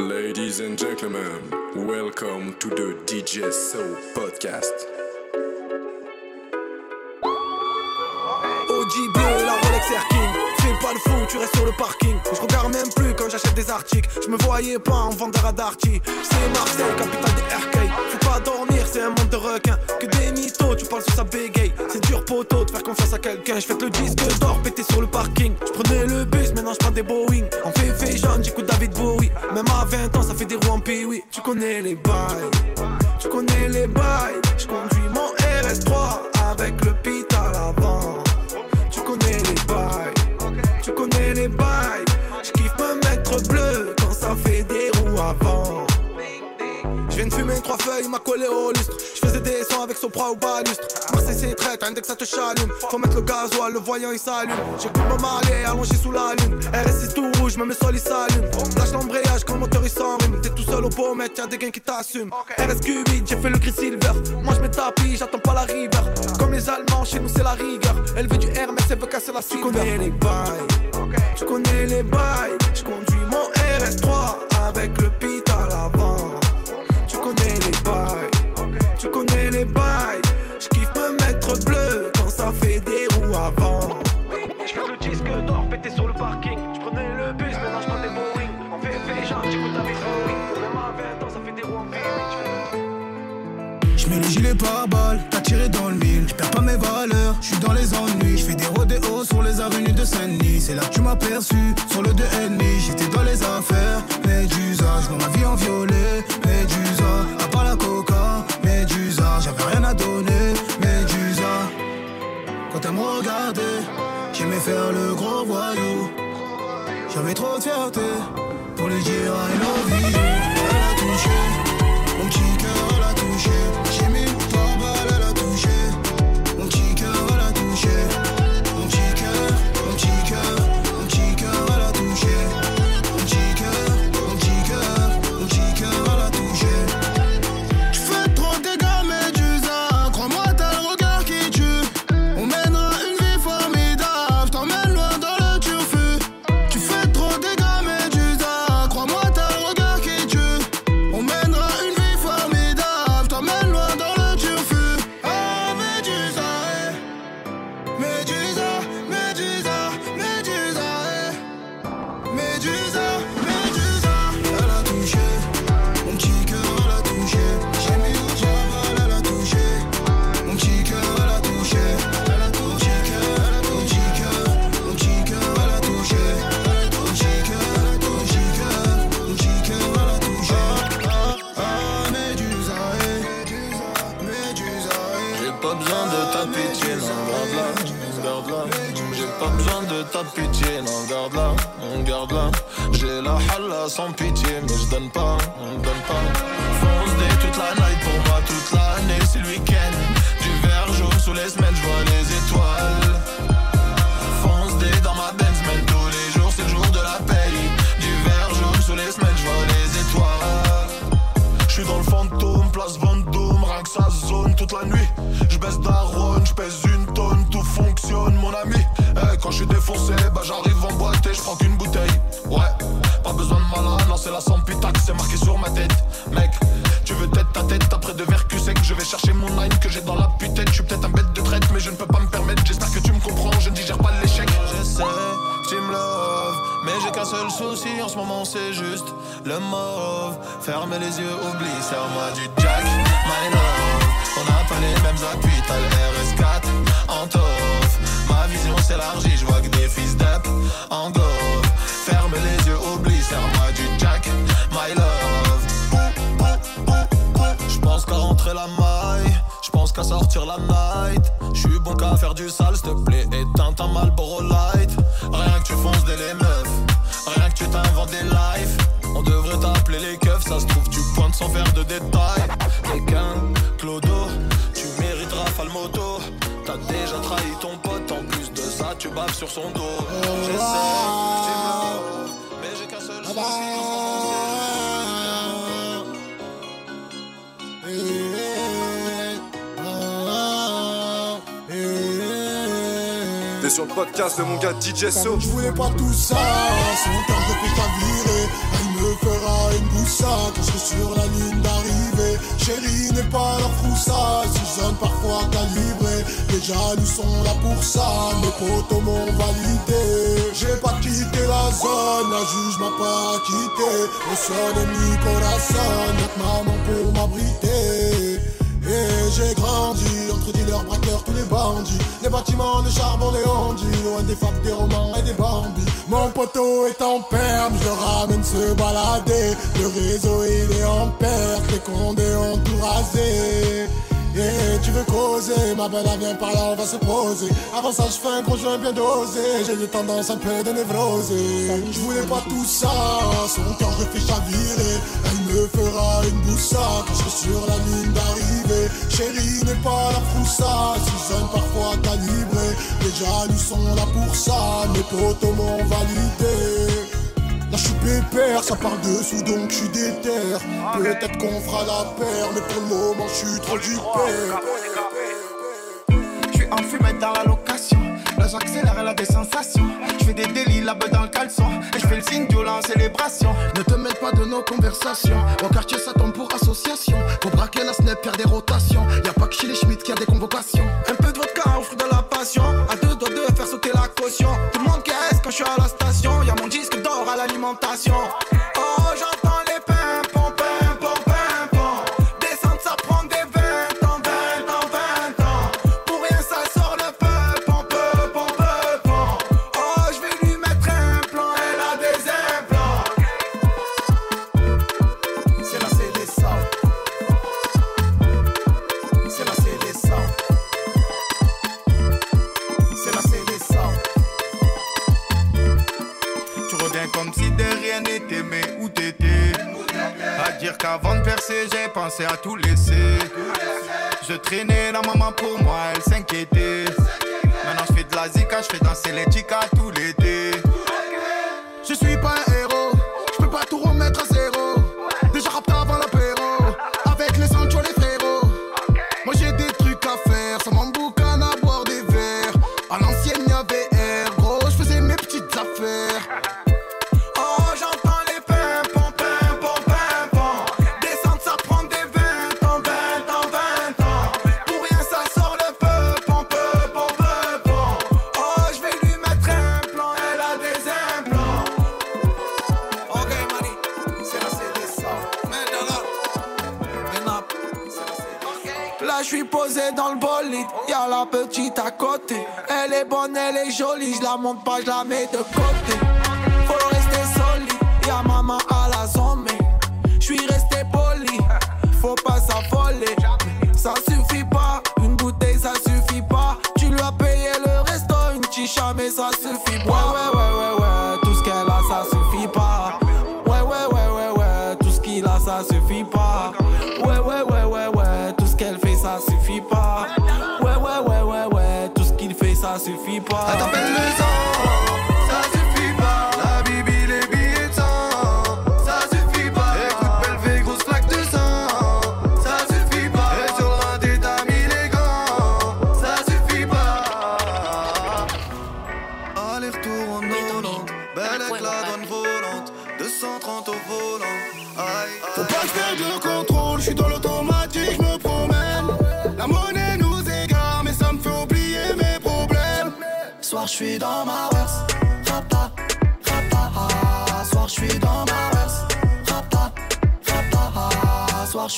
Ladies and gentlemen, welcome to the DJ Soul Podcast. OG bleu, la Rolex Air King. Fais pas le fou, tu restes sur le parking. Je regarde même plus quand j'achète des articles. Je me voyais pas en vendeur à Darty. C'est Marseille, capitale des RK. Faut pas dormir, c'est un monde de requins. Que des mythos, tu parles sur sa bégaye. C'est dur poteau de faire confiance à quelqu'un. Je le disque d'or pété sur le parking. Je prenais le bus, maintenant je prends des Boeing. En fait, jaune, j'écoute David Bowie. Même à 20 ans, ça fait des roues en oui. Tu connais les bails, tu connais les bails. Je conduis mon RS3 avec le pit à l'avant. Tu connais les bails, tu connais les bails. Je kiffe me mettre bleu quand ça fait des roues avant. Trois feuilles, m'a collé au lustre. Je faisais des sons avec Sopra ou balustre. Marseille c'est traite, un que ça te chalume. Faut mettre le gasoil, le voyant il s'allume. J'écoute mon marlé allongé sous la lune. RS6 tout rouge, même le sol il s'allume. Lâche l'embrayage quand le moteur il s'enrhume. T'es tout seul au pommettes, y'a des gains qui t'assument. RSQ8, j'ai fait le gris silver. Moi je mets tapis, j'attends pas la river. Comme les Allemands, chez nous c'est la rigueur. Elle veut du Hermès, elle veut casser la Tu connais les bails, tu connais les bails. Je conduis mon RS3 avec le. Tu connais les bails, tu connais les bails. Je kiffe me mettre bleu quand ça fait des roues avant. Je fais le disque d'or pété sur le parking. Je prenais le bus, maintenant je prends des Boeing. En VF, genre, j'écoute David Bowie. Même à 20 ans, ça fait des roues en Je mets le gilet par balle, t'as tiré dans le mille. Je perds pas mes valeurs, je suis dans les ennuis. Je fais des rodéos sur les avenues de Saint-Denis. C'est là que tu m'as perçu, sur le 2 ennemi. J'étais dans les affaires, Médusa. Je vois ma vie en violet, Médusa. Quand elle me regardait, j'aimais faire le gros voyou. J'avais trop de fierté pour lui dire I love you. Sans pitié, mais je donne pas, donne pas. Fonce day toute la night pour moi, toute l'année, c'est le week-end. Du verre jaune sous les semelles, je vois les étoiles. Fonce day dans ma Benz, man, tous les jours, c'est le jour de la paye. Du verre jaune sous les semelles, je vois les étoiles. Je suis dans le fantôme, place Vendôme, rien que ça zone toute la nuit. Je baisse daronne, je pèse une tonne, tout fonctionne, mon ami. Eh, quand je suis défoncé, bah j'arrive en boîte et je prends qu'une c'est la sans pitac, c'est marqué sur ma tête. Mec, tu veux tête ta tête après de verre cul sec, je vais chercher mon line que j'ai dans la putette. Je suis peut-être un bête de traite, mais je ne peux pas me permettre. J'espère que tu me comprends, je ne digère pas l'échec. J'essaie, tu me love, mais j'ai qu'un seul souci en ce moment, c'est juste le mauve. Ferme les yeux, oublie, serre-moi du Jack, my. Faire du sale, s'il te plaît, éteins ta Marlboro Light. Rien que tu fonces dès les meufs, rien que tu t'inventes des lives. On devrait t'appeler les keufs, ça se trouve, tu pointes sans faire de détails. Quelqu'un, Clodo, tu mérites Rafale Moto. T'as déjà trahi ton pote, en plus de ça, tu baves sur son dos. J'essaie, tu mais j'ai qu'un seul sur le podcast de mon gars DJ So. Je voulais pas tout ça, c'est mon temps de ta virée. Elle me fera une boussa quand je serai sur la ligne d'arrivée. Chérie n'est pas la froussa, si zone parfois calibrée. Les jaloux sont là pour ça, mes potos m'ont validé. J'ai pas quitté la zone, la juge m'a pas quitté. Au sol de Nicolas, notre maman pour m'abriter. Et j'ai grandi entre dealers, braqueurs, tous les bandits. Les bâtiments de charbon, les ondits. Loin des fables, des romans et des bambis. Mon poteau est en perme, je le ramène se balader. Le réseau il est en perte, les condés ont tout rasé. Et tu veux causer, ma belle, viens par là, on va se poser. Avant ça, je fais un conjoint bien dosé. J'ai eu tendance un peu de névrose. Je voulais pas tout ça, son cœur je fais chavirer. Elle me fera une boussa quand je serai sur la ligne d'arrivée. Chérie n'est pas la froussa, si jeune parfois calibré. Déjà, nous sont là pour ça, mes potos m'ont validé. Là je suis pépère, ça part dessous donc je suis déter. Peut-être qu'on fera la paire, mais pour le moment je suis trop du père. Je suis en fumette dans la location Là j'accélère, elle a des sensations Je fais des délits, beuh dans le caleçon. Et je fais le signe violent célébration Ne te mêle pas de nos conversations. Au quartier ça tombe pour association. Pour braquer la snap, faire des rotations. Y'a pas que chez les Schmitt qui a des convocations. Un peu de vodka au fruit de la passion. À deux doigts de faire sauter la caution. Tout le monde caisse quand je suis à la station. Y'a mon disque d'or à l'alimentation à tout laisser. Je traînais la maman pour moi, elle s'inquiétait. Maintenant je fais de la zika, je fais danser les chicas tout l'été. Petite à côté. Elle est bonne, elle est jolie, je la monte pas, je la mets de côté. Pas. T'appelle le sang,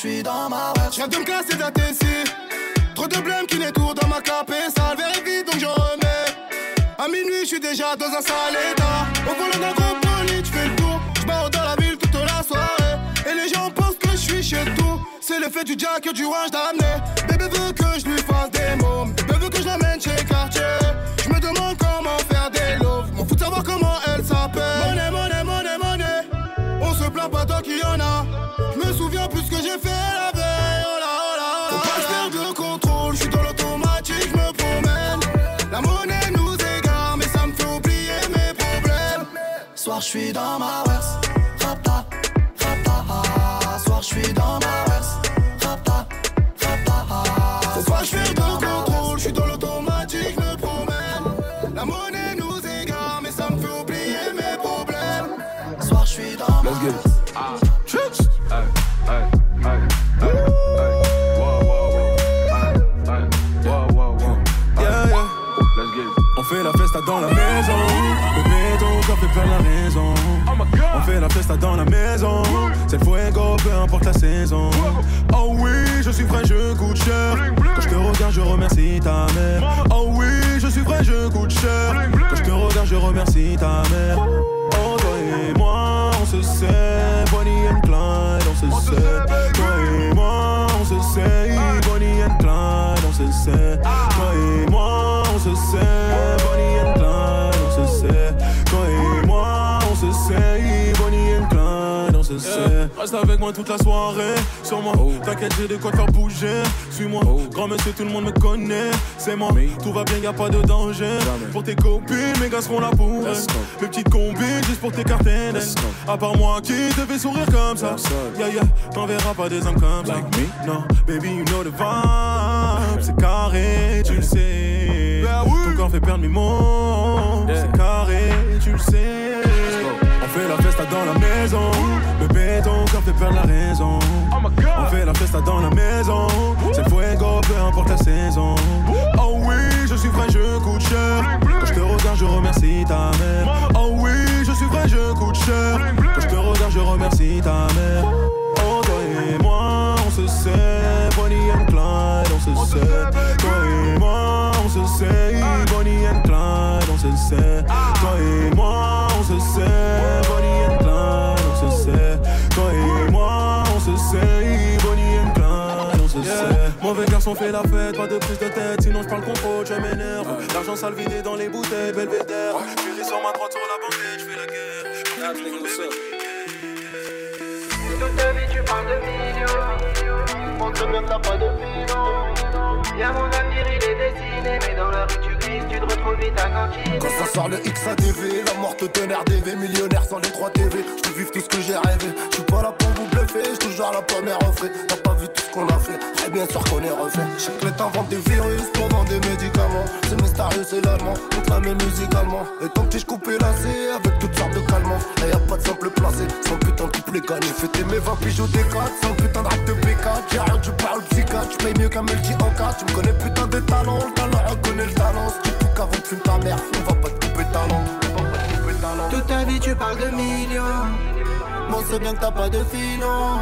suis dans ma verse. Je viens de me casser d'ATC. Trop de blême qui n'étourent dans ma capée. Ça le vite, donc je remets. À minuit, je suis déjà dans un sale état. Au volant d'un gros bolide, je fais le tour. Je barre dans la ville toute la soirée. Et les gens pensent que je suis chez tout. C'est l'effet du jack et du wange d'amener. Bébé veut que je lui fasse des mots. Bébé veut que je l'amène chez Cartier. Je me demande j'ai fait la veille. Oh là, oh là, oh là. Faut pas perde le contrôle. Je suis dans l'automatique, je me promène. La monnaie nous égare, mais ça me fait oublier mes problèmes. Soir, je suis dans ma verse. Rapta, rapta, ah. Soir, je suis dans ma verse. Rapta, rapta, ah. Faut pas je perde le contrôle. Je suis dans l'automatique, je me promène. La monnaie nous égare, mais ça me fait oublier mes problèmes. Soir, je suis dans ma verse. Fait la festa dans la maison. C'est le fuego, peu importe la saison. Oh oui, je suis vrai, je coûte cher. Quand je te regarde, je remercie ta mère. Oh oui, je suis vrai, je coûte cher. Quand je te regarde, je remercie ta mère. Oh, toi et moi, on se sait. Bonnie and Clyde, on se sait. Toi et moi, on se sait. Bonnie and Clyde, on se sait. Toi et moi, on se sait. Reste avec moi toute la soirée. Sur moi, t'inquiète, j'ai de quoi te faire bouger. Suis-moi, grand monsieur, tout le monde me connaît. C'est moi, tout va bien, y a pas de danger. Pour tes copines, mes gars seront là pour elles. Mes petites combines, juste pour tes cartels. À part moi qui te fait sourire comme ça. Yeah, yeah, t'en verras pas des hommes comme ça. Non, baby, you know the vibe. C'est carré, tu le sais. Ton corps fait perdre mes mots. C'est carré, tu le sais. On fait la festa dans la maison. Bébé, ton corps fait perdre la raison. On fait la festa dans la maison. C'est le fuego, peu importe la saison. Oh oui, je suis vrai, je coûte cher. Quand je te regarde, je remercie ta mère. Oh oui, je suis vrai, je coûte cher. Quand je te regarde, je remercie ta mère. Oh, toi et moi, on se sait. Bonnie and Clyde, on se sait. Toi et moi, on se sait. Bonnie and Clyde, on se sait. Toi et moi, Mauvais garçon fait la fête, pas de prise de tête, sinon je parle contrôle, je m'énerve. L'argent sale vidé dans les bouteilles, belvédère. Fusil sur ma droite, sur la banquette, je fais la guerre. Toute ta vie tu parles de millions On te même t'as pas de filon Y'a mon avenir il est dessiné Mais dans la rue tu glisses Quand ça sort le XADV, la mort te donne RDV, millionnaire sans les 3 TV. Je peux vivre tout ce que j'ai rêvé. Je suis pas là pour vous bluffer, je toujours la première refait. T'as pas vu tout ce qu'on a fait, très bien sûr qu'on est refait. Je sais que des virus pour vendre des médicaments. C'est mystérieux, c'est l'allemand, on la met musicalement. Et tant que je coupe et lacé avec toutes sortes de calmants. Là y a pas de simple placé, sans putain de couple gagné. Fêter mes 20 pigeons des 4, sans putain de rap de P4. J'ai rien, tu parles psychiatre, tu payes mieux qu'un multi en 4. Tu me connais putain de talent, le talent reconnaît le talent. Tu qu'avant de fumer ta mère, on va pas te couper ta langue. Toute ta vie tu parles de millions. Bon, c'est bien que t'as pas de filon.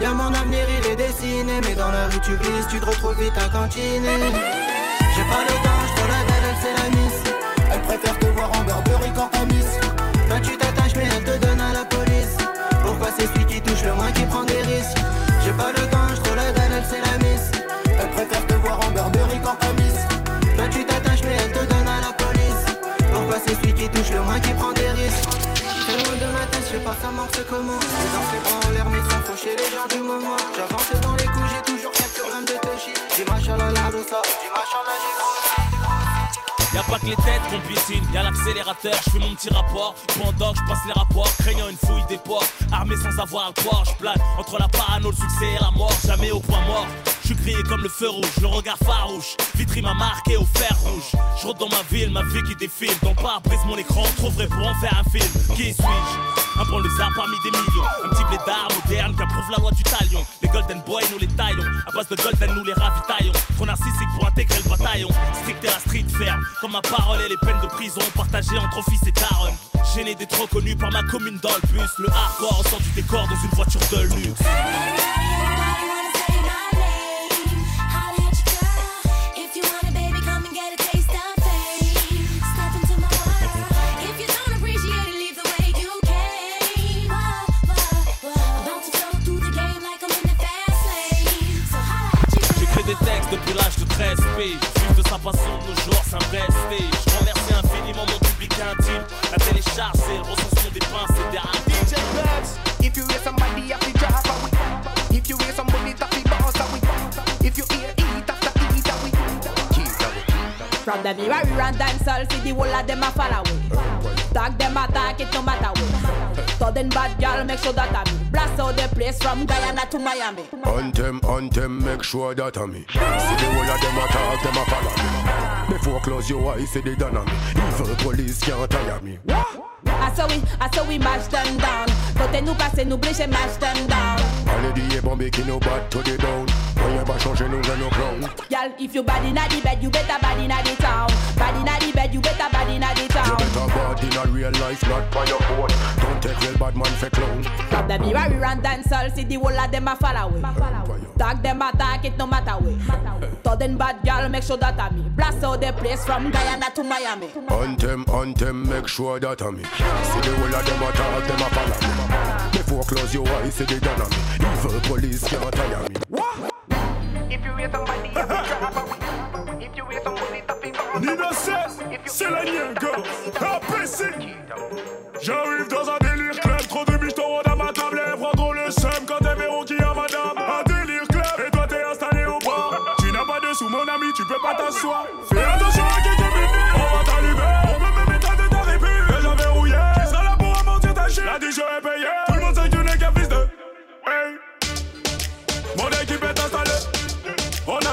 Y'a mon avenir il est dessiné. Mais dans la rue tu glisses tu te retrouves vite à cantiner. J'ai pas le temps, je la dalle, elle c'est la miss. Elle préfère te voir en Burberry qu'en pas ça marche comment Les dans ses bras en l'air mais sans faucher les gens du moment J'avance dans les coups, j'ai toujours quelques grammes de touchy Dis machallah la dosa, dis machallah j'ai grossi Y'a pas que les têtes qu'on piétine, y'a l'accélérateur, je fais mon petit rapport. Pendant que je passe les rapports, craignant une fouille des ports. Armé sans avoir à croire, je plane entre la parano, le succès et la mort. Jamais au point mort. Je grillé comme le feu rouge, le regard farouche. Vitry m'a marqué au fer rouge. Je rentre dans ma ville, ma vie qui défile. Dans pas brise mon écran, trop vrai pour en faire un film. Qui suis-je? Un banlieusard parmi des millions. Un petit blédard moderne qui approuve la loi du talion. Les Golden Boys, nous les taillons. À base de Golden, nous les ravitaillons. Trop narcissique pour intégrer le bataillon. Strict et la street ferme. Comme ma parole et les peines de prison partagées entre fils et daron. Gêné d'être reconnu par ma commune dans le bus. Le hardcore centre du décor dans une voiture de luxe. Vivre de nos jours, c'est un vrai stage. Je remercie infiniment mon public intime. La télécharge, c'est le recensement des pinces et des DJ Bugs, if you hear somebody drop a week. If you hear somebody to bounce week. If you hear eat after eat week. From the mirror, we run dancehall, see the whole of them a follow we. Tag them attack it no matter what. Sudden bad girl, make sure that I me. Blast out the place from Guyana to Miami. On them, on them, make sure that I'm me. See the whole of them attack, them a follow me. Before close your eyes, see the done on me. Evil police can't tire me. I I saw we, I saw we mash them down. Côté nous passer, nous blécher, mash them down. Allez dit bombé qui nous bat to the down Rien pas changer nous dans nos clowns Girl, if you bad inna the bed, you better bad inna the town. Bad inna the bed, you better bad inna the You better bad in a real life not by your phone Don't take real bad man for clown Grab the mirror, we run dance all, see the whole of them a fall away. Tag them attack it no matter way. Them bad girl, make sure that I me. Blast out the place from Guyana to Miami. Anthem, anthem, make sure that I'm me See the whole of them attack, them a follow me Before close your eyes, see the Evil police can't tire me If you hear somebody, you can drop a If you hear somebody, tapping Nina 16, c'est la Niengo, APC. J'arrive dans un délire club, trop de bichetons à ma table, elles prendront le seum quand elles verront qui a madame. Un délire club, et toi t'es installé au bar. Tu n'as pas de sous, mon ami, tu peux pas t'asseoir. Fais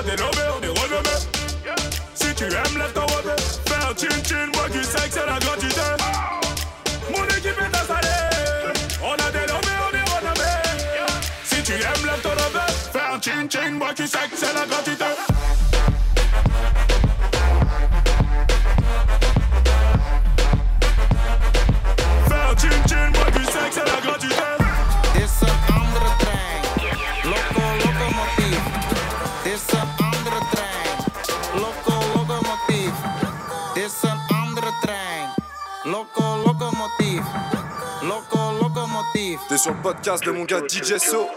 dénommé, on est renommé. Si tu aimes, lève ton robe. Fais un chin chin, moi sais que c'est la gratuité. Mon équipe est installée. On a dénommé, on est renommé. Si tu aimes, lève ton robe. Fais un chin chin, moi sais que c'est la gratuité. Loco, locomotief. T'es sur le podcast de mon gars DJ So.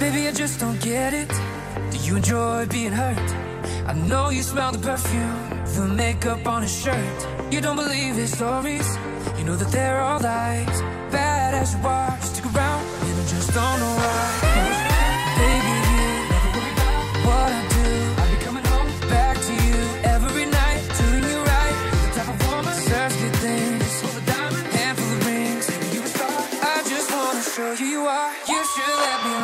Baby, I just don't get it. Do you enjoy being hurt? I know you smell the perfume, the makeup on his shirt. You don't believe his stories. You know that they're all lies. Bad as you are, stick around, and I just don't know why. Baby, you never what I do. I'll be coming home back to you every night, doing you right. The things, diamonds, handful of rings. Baby, you. I just wanna show you you are. You should let me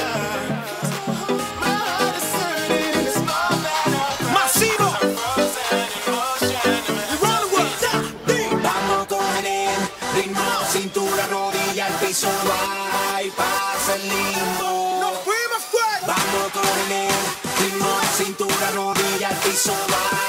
so right.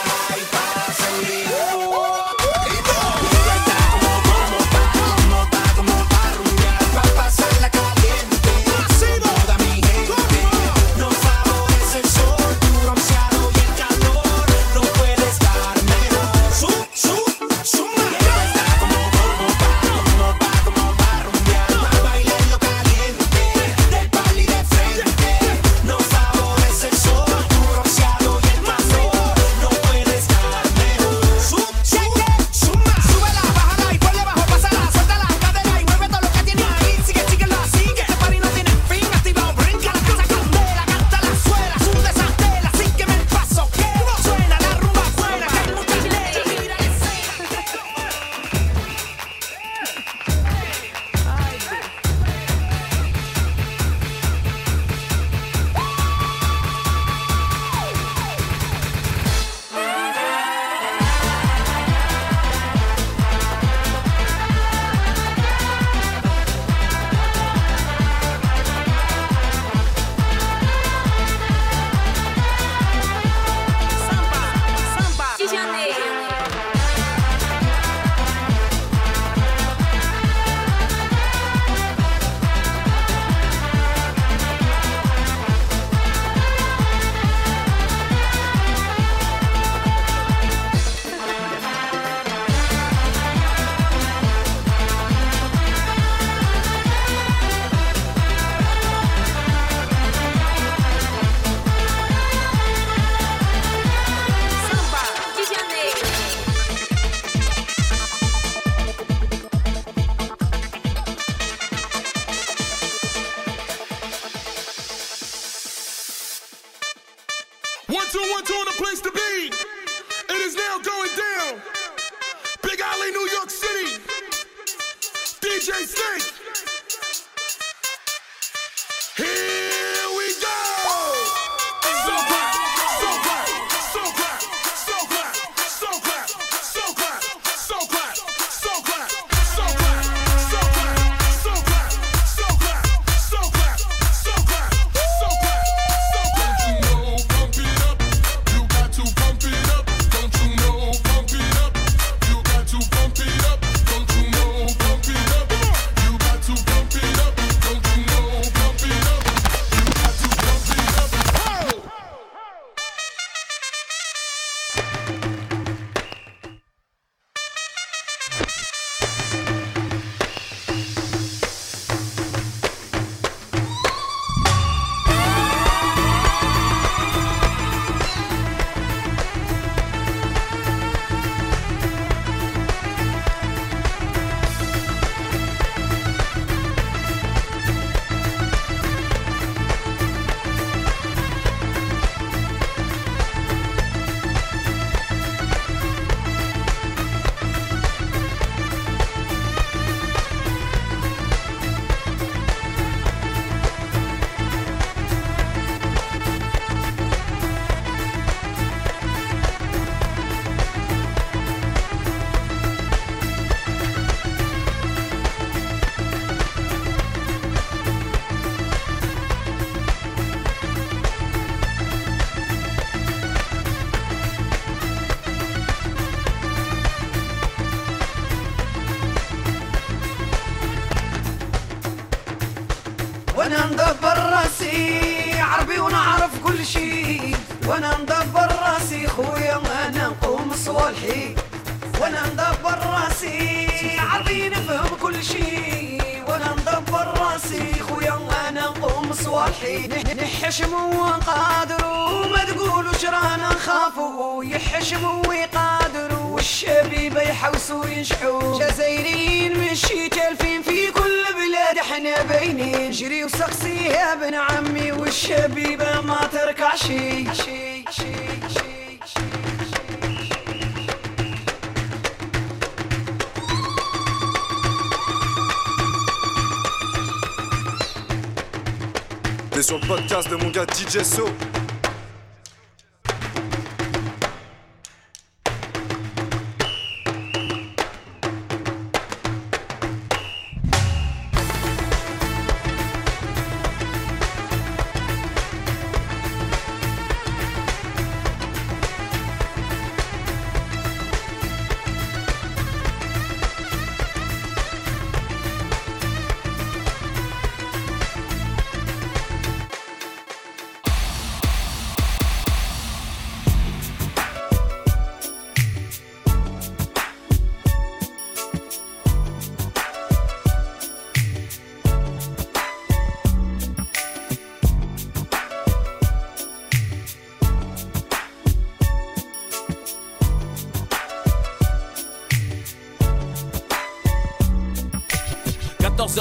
Two, one, two, and a place to وأنا مدبر راسي خويا أنا نقوم صوالحي. وأنا مدبر راسي عربي نفهم كل شي. وأنا مدبر راسي خويا أنا نقوم صوالحي. نح- نحشم وقادر وما تقولوش رانا نخافوا يحشموا ويقادروا والشبيبه يحوسوا ينشحوا جزائريين مشي تالفين في كل بلاد إحنا باينين. جري وسقسي يا ابن عمي والشبيبة ما تركع شي شي شي شي T'es sur le podcast de mon gars DJ So.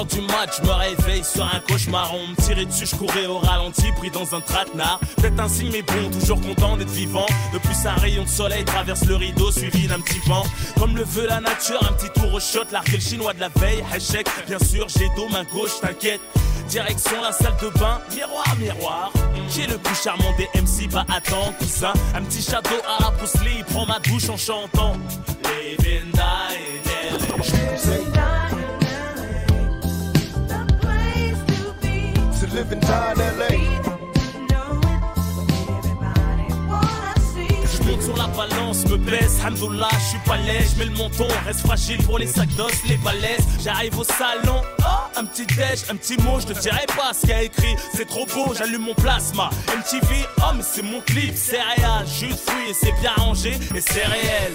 Du match, je me réveille sur un cauchemar. On me tirait dessus, je courais au ralenti, pris dans un traquenard. Peut-être un signe, mais bon, toujours content d'être vivant. Depuis un rayon de soleil traverse le rideau, suivi d'un petit vent. Comme le veut la nature, un petit tour au shot, l'arc chinois de la veille, échec. Bien sûr, j'ai dos, main gauche, t'inquiète. Direction la salle de bain, miroir, miroir. J'ai le plus charmant des MC, bah attends, cousin. Un petit château à la Bruce Lee, prends ma douche en chantant. Je monte sur la balance, me baisse, hamdoullah, je suis pas je mets le menton, reste fragile pour les sacs d'os, les balaises. J'arrive au salon, oh, un petit déj, un petit mot, je te dirai pas ce qu'il y a écrit, c'est trop beau, j'allume mon plasma. MTV, oh mais c'est mon clip, c'est réel, jus de fruits et c'est bien rangé et c'est réel.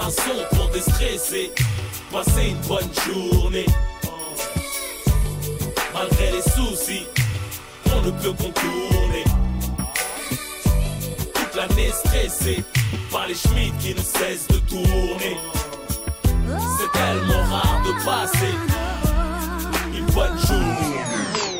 Un son pour déstresser, passer une bonne journée. Malgré les soucis, on ne peut contourner toute l'année stressé par les schmitts qui ne cessent de tourner. C'est tellement rare de passer une bonne journée.